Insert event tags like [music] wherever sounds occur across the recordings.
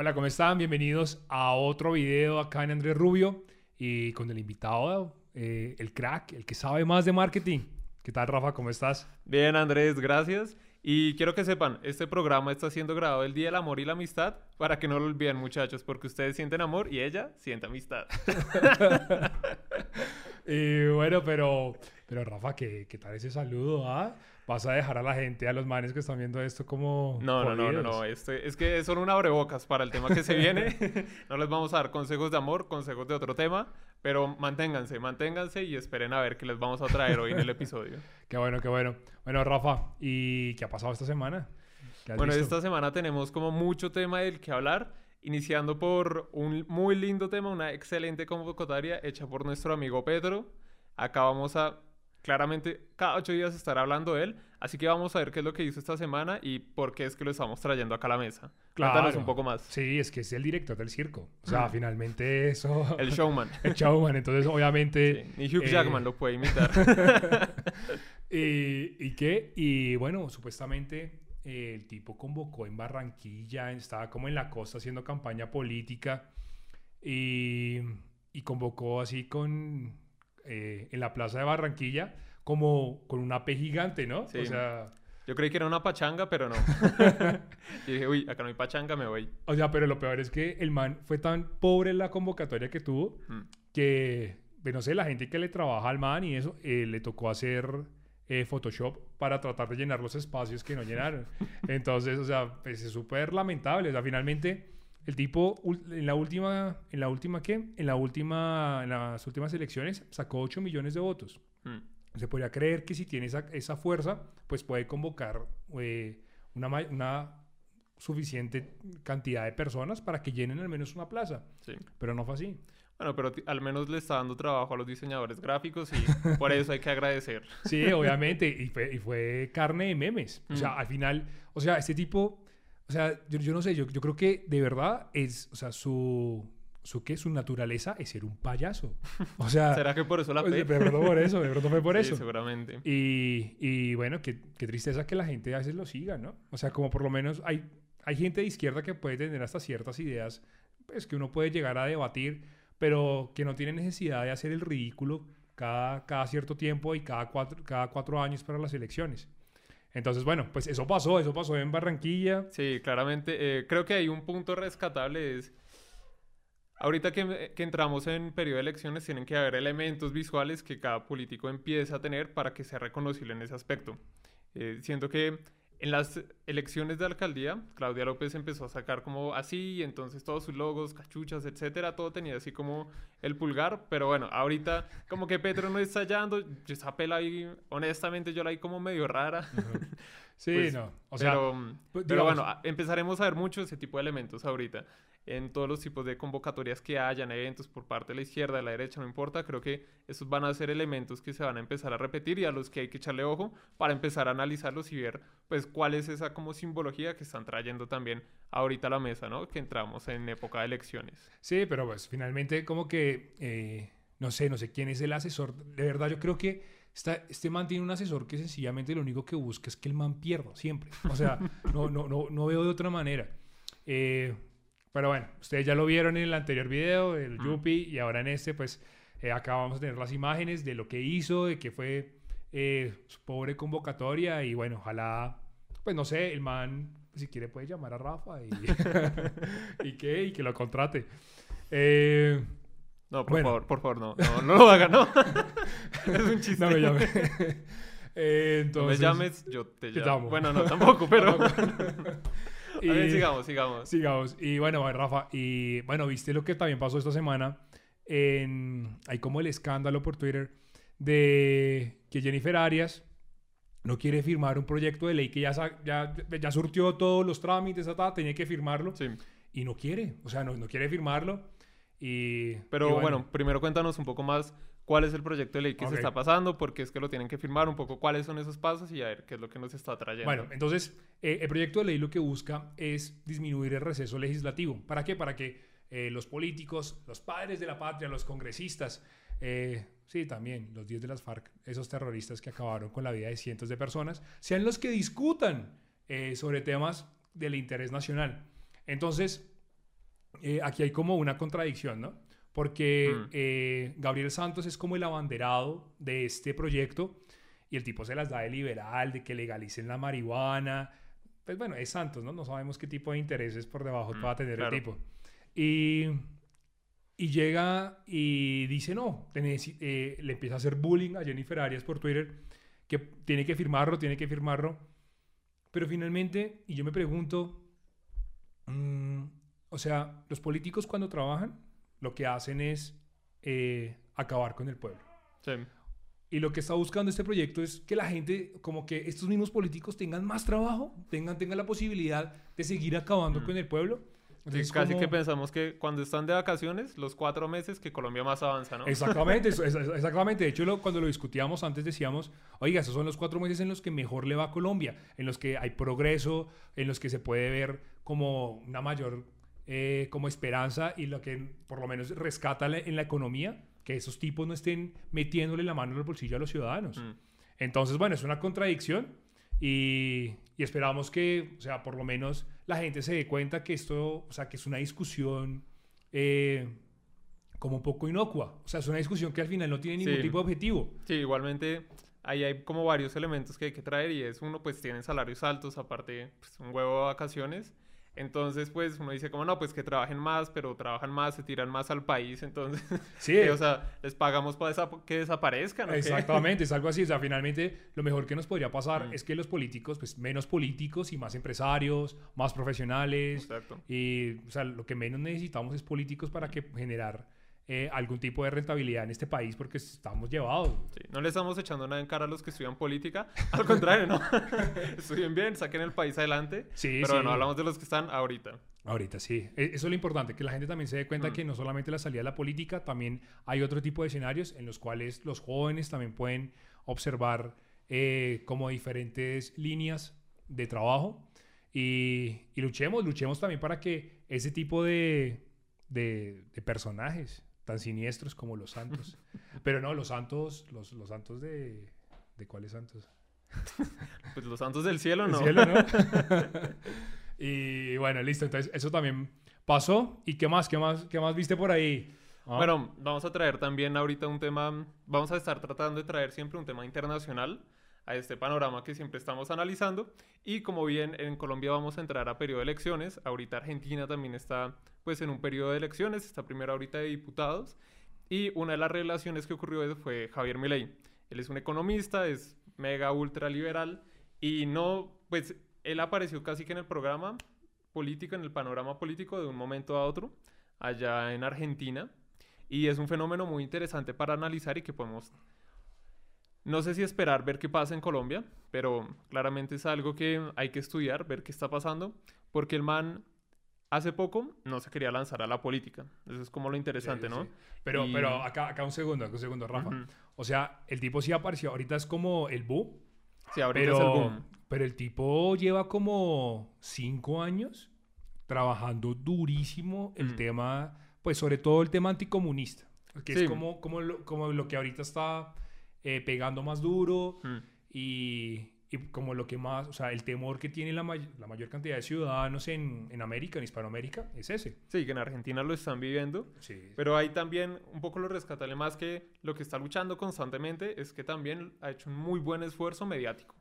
Hola, ¿cómo están? Bienvenidos a otro video acá en Andrés Rubio y con el invitado, eh, el crack, el que sabe más de marketing. ¿Qué tal, Rafa? ¿Cómo estás? Bien, Andrés, gracias. Y quiero que sepan, este programa está siendo grabado el Día del Amor y la Amistad para que no lo olviden, muchachos, porque ustedes sienten amor y ella siente amistad. y [laughs] bueno, pero, pero Rafa, ¿qué, qué tal ese saludo? Ah? ¿Vas a dejar a la gente, a los manes que están viendo esto como... No, no, no, no, no, este, es que son un abrebocas para el tema que se viene. [laughs] no les vamos a dar consejos de amor, consejos de otro tema, pero manténganse, manténganse y esperen a ver qué les vamos a traer hoy en el episodio. [laughs] qué bueno, qué bueno. Bueno, Rafa, ¿y qué ha pasado esta semana? Bueno, esta semana tenemos como mucho tema del que hablar, iniciando por un muy lindo tema, una excelente convocatoria hecha por nuestro amigo Pedro. Acá vamos a claramente cada ocho días estará hablando de él, así que vamos a ver qué es lo que hizo esta semana y por qué es que lo estamos trayendo acá a la mesa. Cuéntanos un poco más. Sí, es que es el director del circo. O sea, [laughs] finalmente eso... El showman. [laughs] el showman, entonces obviamente... Ni Hugh eh, Jackman lo puede imitar. [laughs] y, ¿Y qué? Y bueno, supuestamente eh, el tipo convocó en Barranquilla, estaba como en la costa haciendo campaña política y, y convocó así con eh, en la plaza de Barranquilla como con una P gigante, ¿no? O sea... Yo creí que era una pachanga, pero no. [laughs] y dije, uy, acá no hay pachanga, me voy. O sea, pero lo peor es que el man fue tan pobre en la convocatoria que tuvo mm. que, pues, no sé, la gente que le trabaja al man y eso, eh, le tocó hacer eh, Photoshop para tratar de llenar los espacios que no llenaron. [laughs] Entonces, o sea, pues, es súper lamentable. O sea, finalmente el tipo, en la última, ¿en la última qué? En la última, en las últimas elecciones sacó 8 millones de votos. Hmm. Se podría creer que si tiene esa, esa fuerza, pues puede convocar eh, una, una suficiente cantidad de personas para que llenen al menos una plaza. Sí. Pero no fue así. Bueno, pero al menos le está dando trabajo a los diseñadores gráficos y por eso hay que agradecer. [laughs] Sí, obviamente, y fue, y fue carne de memes. O sea, hmm. al final, o sea, este tipo o sea, yo, yo no sé, yo, yo, creo que de verdad es, o sea, su, su qué, su naturaleza es ser un payaso. O sea... [laughs] ¿Será que por eso la pues, De pronto por eso, de pronto fue por [laughs] eso. seguramente. Y, y bueno, qué, qué, tristeza que la gente a veces lo siga, ¿no? O sea, como por lo menos hay, hay gente de izquierda que puede tener hasta ciertas ideas, pues que uno puede llegar a debatir, pero que no tiene necesidad de hacer el ridículo cada, cada cierto tiempo y cada cuatro, cada cuatro años para las elecciones. Entonces, bueno, pues eso pasó, eso pasó en Barranquilla. Sí, claramente. Eh, creo que hay un punto rescatable es... Ahorita que, que, entramos en periodo de elecciones, tienen que haber elementos visuales que cada político empiece a tener para que sea reconocible en ese aspecto. Eh, siento que en las elecciones de alcaldía, Claudia López empezó a sacar como así, y entonces todos sus logos, cachuchas, etcétera, todo tenía así como el pulgar, pero bueno, ahorita como que Petro no está hallando, esa pela ahí, honestamente yo la vi como medio rara. [laughs] Sí, pues, no. O sea, pero, pues, pero bueno, empezaremos a ver mucho ese tipo de elementos ahorita en todos los tipos de convocatorias que hayan, eventos por parte de la izquierda, de la derecha, no importa, creo que esos van a ser elementos que se van a empezar a repetir y a los que hay que echarle ojo para empezar a analizarlos y ver pues cuál es esa como simbología que están trayendo también ahorita a la mesa, ¿no? Que entramos en época de elecciones. Sí, pero pues finalmente como que, eh, no sé, no sé quién es el asesor, de verdad yo creo que... este man tiene un asesor que sencillamente lo único que busca es que el man pierda siempre. O sea, no, no, no, no veo de otra manera. Eh, pero bueno, ustedes ya lo vieron en el anterior video, el Yupi, y ahora en este, pues eh, acá vamos a tener las imágenes de lo que hizo, de que fue eh, su pobre convocatoria, y bueno, ojalá, pues no sé, el man, si quiere, puede llamar a Rafa y, [laughs] [laughs] y, que, y que lo contrate. Eh, no, por favor, por favor, no, no, no lo haga, no. [laughs] es un chiste. No me llame. entonces, no me llames, yo te llamo. Bueno, no, tampoco, pero y, sigamos, sigamos. Sigamos. Y bueno, Rafa, y bueno, viste lo que también pasó esta semana. En, hay como el escándalo por Twitter de que Jennifer Arias no quiere firmar un proyecto de ley que ya, ya, ya surtió todos los trámites, tenía que firmarlo. Sí. Y no quiere, o sea, no, no quiere firmarlo. Y, Pero bueno, primero cuéntanos un poco más cuál es el proyecto de ley que se está pasando, por qué es que lo tienen que firmar, un poco cuáles son esos pasos y a ver qué es lo que nos está trayendo. Bueno, entonces, eh, el proyecto de ley lo que busca es disminuir el receso legislativo. ¿Para qué? Para que eh, los políticos, los padres de la patria, los congresistas, eh, sí, también los 10 de las FARC, esos terroristas que acabaron con la vida de cientos de personas, sean los que discutan sobre temas del interés nacional. Entonces, eh, aquí hay como una contradicción, ¿no? Porque Mm. eh, Gabriel Santos es como el abanderado de este proyecto y el tipo se las da de liberal, de que legalicen la marihuana. Pues bueno, es Santos, ¿no? No sabemos qué tipo de intereses por debajo Mm, va a tener claro. el tipo. Y, y llega y dice, no, te necesi- eh, le empieza a hacer bullying a Jennifer Arias por Twitter, que tiene que firmarlo, tiene que firmarlo. Pero finalmente, y yo me pregunto, mm, o sea, los políticos cuando trabajan, lo que hacen es eh, acabar con el pueblo. Sí. Y lo que está buscando este proyecto es que la gente, como que estos mismos políticos tengan más trabajo, tengan, tengan la posibilidad de seguir acabando Mm. con el pueblo. Sí, Entonces, casi como- que pensamos que cuando están de vacaciones, los cuatro meses que Colombia más avanza, ¿no? Exactamente, [laughs] eso- es- es- exactamente. De hecho, lo- cuando lo discutíamos antes decíamos, oiga, esos son los cuatro meses en los que mejor le va a Colombia, en los que hay progreso, en los que se puede ver como una mayor eh, como esperanza y lo que por lo menos rescata la- en la economía, que esos tipos no estén metiéndole la mano en el bolsillo a los ciudadanos. Mm. Entonces, bueno, es una contradicción y, y esperamos que, o sea, por lo menos la gente se dé cuenta que esto, o sea, que es una discusión eh, como un poco inocua. O sea, es una discusión que al final no tiene ningún Sí. tipo de objetivo. Sí, igualmente ahí hay como varios elementos que hay que traer y es uno, pues tienen salarios altos, aparte pues, un huevo de vacaciones. Entonces, pues uno dice como, no, pues que trabajen más, pero trabajan más, se tiran más al país, entonces, [laughs] Sí, que, o sea, les pagamos para desa- que desaparezcan. ¿o qué? Exactamente, es algo así. O sea, finalmente lo mejor que nos podría pasar Mm. es que los políticos, pues menos políticos y más empresarios, más profesionales. Exacto. Y, o sea, lo que menos necesitamos es políticos para que generar eh, algún tipo de rentabilidad en este país porque estamos llevados. Sí, no le estamos echando nada en cara a los que estudian política, al contrario, ¿no? [laughs] Estudien bien, saquen el país adelante. Sí, pero sí. bueno, hablamos de los que están ahorita. Ahorita sí. E- Eso es lo importante, que la gente también se dé cuenta Mm. que no solamente la salida de la política, también hay otro tipo de escenarios en los cuales los jóvenes también pueden observar eh, como diferentes líneas de trabajo y, y luchemos, luchemos también para que ese tipo de, de- de personajes tan siniestros como los santos, [laughs] pero no, los santos, los, los santos de... ¿De cuáles santos? [laughs] Pues los santos del cielo, El ¿no? cielo, ¿no? [laughs] y bueno, listo. Entonces, eso también pasó. ¿Y qué más? ¿Qué más, qué más viste por ahí? Ah, Bueno, vamos a traer también ahorita un tema, vamos a estar tratando de traer siempre un tema internacional a este panorama que siempre estamos analizando. Y como bien en Colombia vamos a entrar a periodo de elecciones, ahorita Argentina también está pues en un periodo de elecciones, está primero ahorita de diputados. Y una de las revelaciones que ocurrió fue Javier Milei. Él es un economista, es mega ultra liberal y no, pues él apareció casi que en el programa político, en el panorama político de un momento a otro, allá en Argentina. Y es un fenómeno muy interesante para analizar y que podemos, no sé si esperar ver qué pasa en Colombia, pero claramente es algo que hay que estudiar, ver qué está pasando, porque el man hace poco no se quería lanzar a la política. Eso es como lo interesante, sí, ¿no? sí. Pero, Y- pero acá, acá un segundo, acá un segundo, Rafa. O sea, el tipo sí apareció. Ahorita es como el Bu. Sí, ahorita Pero, es el boom. pero el tipo lleva como cinco años trabajando durísimo el tema, pues sobre todo el tema anticomunista. Que es como, como, lo, como lo que ahorita está eh, pegando más duro. Y, y como lo que más, o sea, el temor que tiene la, may- la mayor cantidad de ciudadanos en, en América, en Hispanoamérica, es ese. Sí, que en Argentina lo están viviendo. Sí. Pero ahí también un poco lo rescatable más que lo que está luchando constantemente es que también ha hecho un muy buen esfuerzo mediático.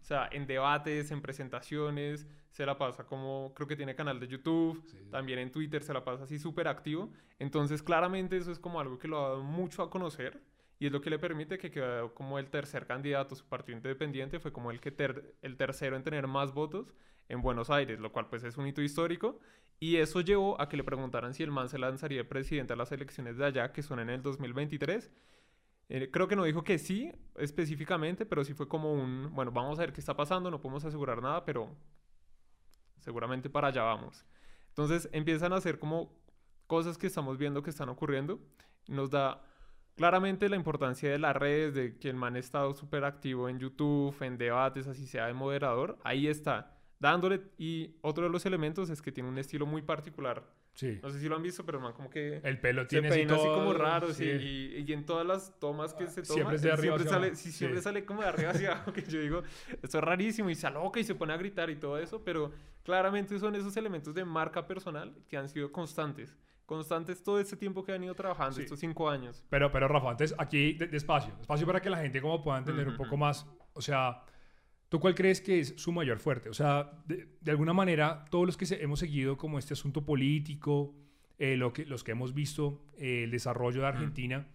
O sea, en debates, en presentaciones, se la pasa como, creo que tiene canal de YouTube, Sí. también en Twitter se la pasa así súper activo. Entonces, claramente eso es como algo que lo ha dado mucho a conocer y es lo que le permite que quedó como el tercer candidato, su partido independiente fue como el, que ter- el tercero en tener más votos en Buenos Aires, lo cual pues es un hito histórico. Y eso llevó a que le preguntaran si el man se lanzaría de presidente a las elecciones de allá, que son en el 2023. Eh, creo que no dijo que sí específicamente, pero sí fue como un, bueno, vamos a ver qué está pasando, no podemos asegurar nada, pero seguramente para allá vamos. Entonces empiezan a hacer como cosas que estamos viendo que están ocurriendo. Nos da claramente la importancia de las redes, de que el man ha estado súper activo en YouTube, en debates, así sea de moderador. Ahí está, dándole. Y otro de los elementos es que tiene un estilo muy particular Sí. No sé si lo han visto, pero el man como que El pelo se tiene así, peina así todo- como raro, sí. y, y en todas las tomas que se toma, Siempre de arriba siempre hacia sale, sí, siempre sí. sale como de arriba hacia abajo, [laughs] que yo digo, esto es rarísimo, y se aloca y se pone a gritar y todo eso, pero claramente son esos elementos de marca personal que han sido constantes, constantes todo este tiempo que han ido trabajando, Sí. estos cinco años. Pero, pero Rafa, antes aquí de- despacio, despacio para que la gente como pueda entender un poco más. O sea, ¿tú cuál crees que es su mayor fuerte? O sea, de, de alguna manera, todos los que se- hemos seguido como este asunto político, eh, lo que, los que hemos visto eh, el desarrollo de Argentina,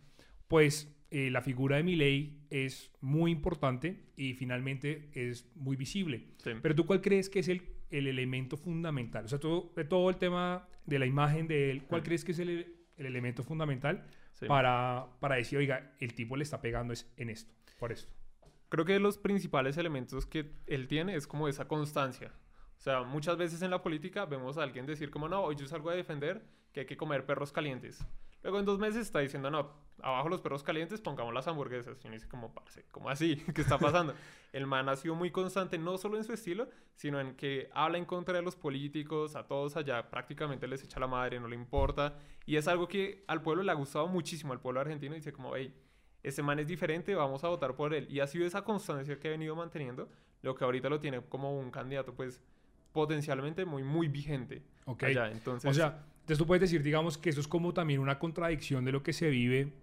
pues eh, la figura de Milei es muy importante y finalmente es muy visible. Sí. Pero tú cuál crees que es el, el elemento fundamental? O sea, todo, de todo el tema de la imagen de él, ¿cuál crees que es el, el elemento fundamental Sí. para, para decir, oiga, el tipo le está pegando es en esto, por esto? Creo que los principales elementos que él tiene es como esa constancia. O sea, muchas veces en la política vemos a alguien decir como, no, hoy yo salgo a defender que hay que comer perros calientes. Luego en dos meses está diciendo, no, abajo los perros calientes, pongamos las hamburguesas. Y uno dice como, parce, ¿cómo así? [laughs] ¿Qué está pasando? El man ha sido muy constante, no solo en su estilo, sino en que habla en contra de los políticos, a todos allá prácticamente les echa la madre, no le importa. Y es algo que al pueblo le ha gustado muchísimo, al pueblo argentino. Dice como, hey, este man es diferente, vamos a votar por él. Y ha sido esa constancia que ha venido manteniendo, lo que ahorita lo tiene como un candidato, pues, potencialmente muy, muy vigente. Ok. Allá. Entonces, O sea, entonces tú puedes decir, digamos, que eso es como también una contradicción de lo que se vive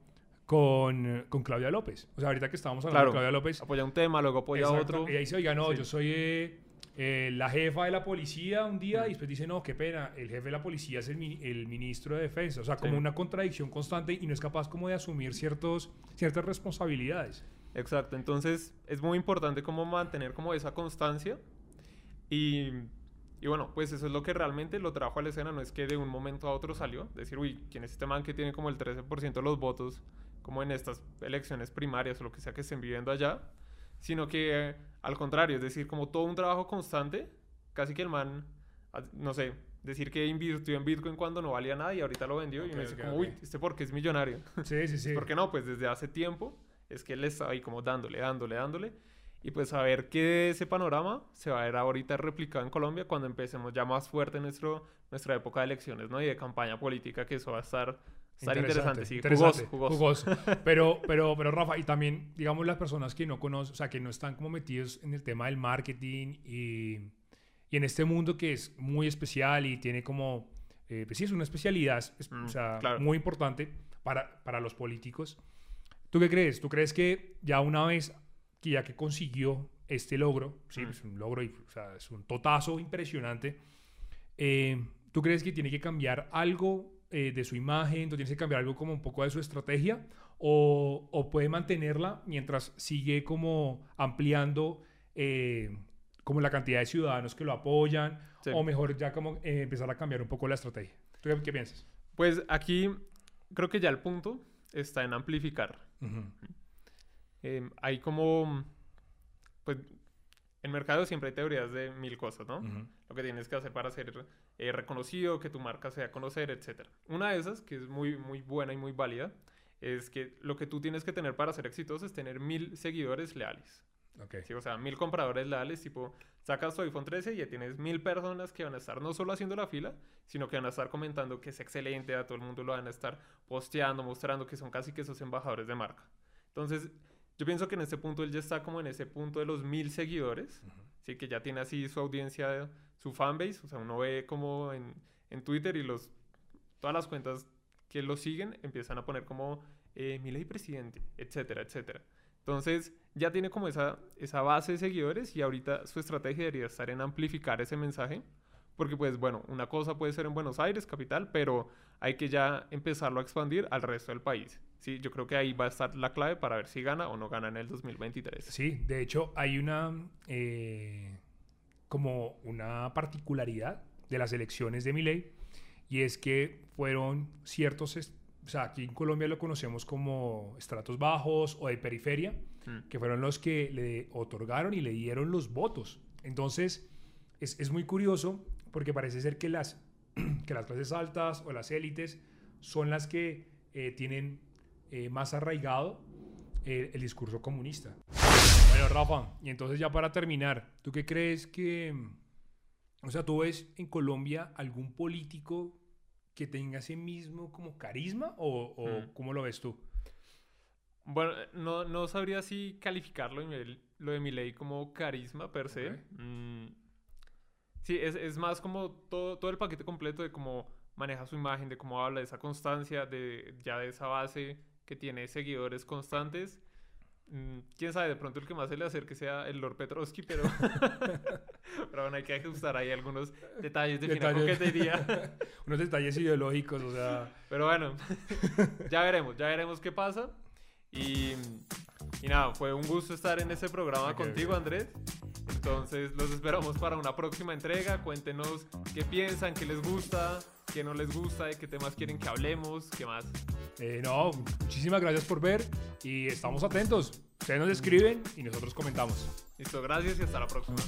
con, con Claudia López. O sea, ahorita que estábamos hablando Claro. de Claudia López, apoya un tema, luego apoya Exacto. otro. Ella dice, oiga, no, Sí. yo soy eh, eh, la jefa de la policía un día Mm. y después dice, no, qué pena, el jefe de la policía es el, el ministro de defensa. O sea, Sí. como una contradicción constante y no es capaz como de asumir ciertos, ciertas responsabilidades. Exacto, entonces es muy importante como mantener como esa constancia y, y bueno, pues eso es lo que realmente lo trajo a la escena, no es que de un momento a otro salió, decir, uy, ¿quién es este man que tiene como el 13% de los votos como en estas elecciones primarias o lo que sea que estén viviendo allá? Sino que eh, al contrario, es decir, como todo un trabajo constante, casi que el man, ah, no sé, decir que invirtió en Bitcoin cuando no valía nada y ahorita lo vendió y Ok, uno dice ok, como, ok. uy, este porque es millonario. Sí, sí, sí. [laughs] ¿Por qué no? Pues desde hace tiempo es que él estaba ahí como dándole, dándole, dándole. Y pues a ver qué de ese panorama se va a ver ahorita replicado en Colombia cuando empecemos ya más fuerte nuestro, nuestra época de elecciones, ¿no? Y de campaña política, que eso va a estar, estar interesante, sí. interesante, jugoso, jugoso. jugoso. [laughs] Pero, pero, pero Rafa, y también, digamos, las personas que no conocen, o sea, que no están como metidos en el tema del marketing y, y en este mundo que es muy especial y tiene como, eh, pues sí, es una especialidad, es- Mm, o sea, claro. muy importante para, para los políticos. ¿Tú qué crees? ¿Tú crees que ya una vez que ya que consiguió este logro, sí, Mm. es un logro y o sea, es un totazo impresionante, eh, ¿tú crees que tiene que cambiar algo eh, de su imagen? ¿Tú tienes que cambiar algo como un poco de su estrategia? ¿O, o puede mantenerla mientras sigue como ampliando eh, como la cantidad de ciudadanos que lo apoyan? Sí. ¿O mejor ya como eh, empezar a cambiar un poco la estrategia? ¿Tú qué, qué piensas? Pues aquí creo que ya el punto está en amplificar. Ujú. Eh, hay como, pues, en mercado siempre hay teorías de mil cosas, ¿no? Lo que tienes que hacer para ser eh, reconocido, que tu marca sea conocer, etc. Una de esas, que es muy, muy buena y muy válida, es que lo que tú tienes que tener para ser exitoso es tener mil seguidores leales. Ok. ¿sí? O sea, mil compradores leales, tipo, sacas tu iPhone 13 y ya tienes mil personas que van a estar no solo haciendo la fila, sino que van a estar comentando que es excelente, a todo el mundo lo van a estar posteando, mostrando que son casi que esos embajadores de marca. Entonces, yo pienso que en este punto él ya está como en ese punto de los mil seguidores, sí, que ya tiene así su audiencia, su fanbase, o sea, uno ve como en, en Twitter y los, todas las cuentas que lo siguen empiezan a poner como eh, mi ley presidente, etcétera, etcétera. Entonces, ya tiene como esa, esa base de seguidores y ahorita su estrategia debería estar en amplificar ese mensaje. Porque, pues, bueno, una cosa puede ser en Buenos Aires, capital, pero hay que ya empezarlo a expandir al resto del país. Sí, yo creo que ahí va a estar la clave para ver si gana o no gana en el 2023. Sí, de hecho hay una eh, como una particularidad de las elecciones de Milei y es que fueron ciertos, o sea, aquí en Colombia lo conocemos como estratos bajos o de periferia, Mm. que fueron los que le otorgaron y le dieron los votos. Entonces, es, es muy curioso porque parece ser que las, [clears throat] que las clases altas o las élites son las que eh, tienen eh, más arraigado eh, el discurso comunista. Bueno, Rafa, y entonces ya para terminar, ¿tú qué crees que, o sea, tú ves en Colombia algún político que tenga ese mismo como carisma o, o Mm. cómo lo ves tú? Bueno, no, no sabría si calificarlo lo de mi ley como carisma per se. Ok. Mm, sí, es, es más como todo, todo el paquete completo de cómo maneja su imagen, de cómo habla, de esa constancia, de ya de esa base que tiene seguidores constantes. Mm, Quién sabe, de pronto el que más se le acerque sea el Lord Petrovsky, pero, [laughs] pero bueno, hay que ajustar ahí algunos detalles de fina coquetería. [laughs] Unos detalles ideológicos, o sea... Pero bueno, ya veremos, ya veremos qué pasa. Y, y nada, fue un gusto estar en este programa Ok, contigo. Andrés. Entonces los esperamos para una próxima entrega. Cuéntenos qué piensan, qué les gusta, qué no les gusta, de qué temas quieren que hablemos, qué más. Eh, no, muchísimas gracias por ver y estamos atentos. Ustedes nos escriben y nosotros comentamos. Listo, gracias y hasta la próxima.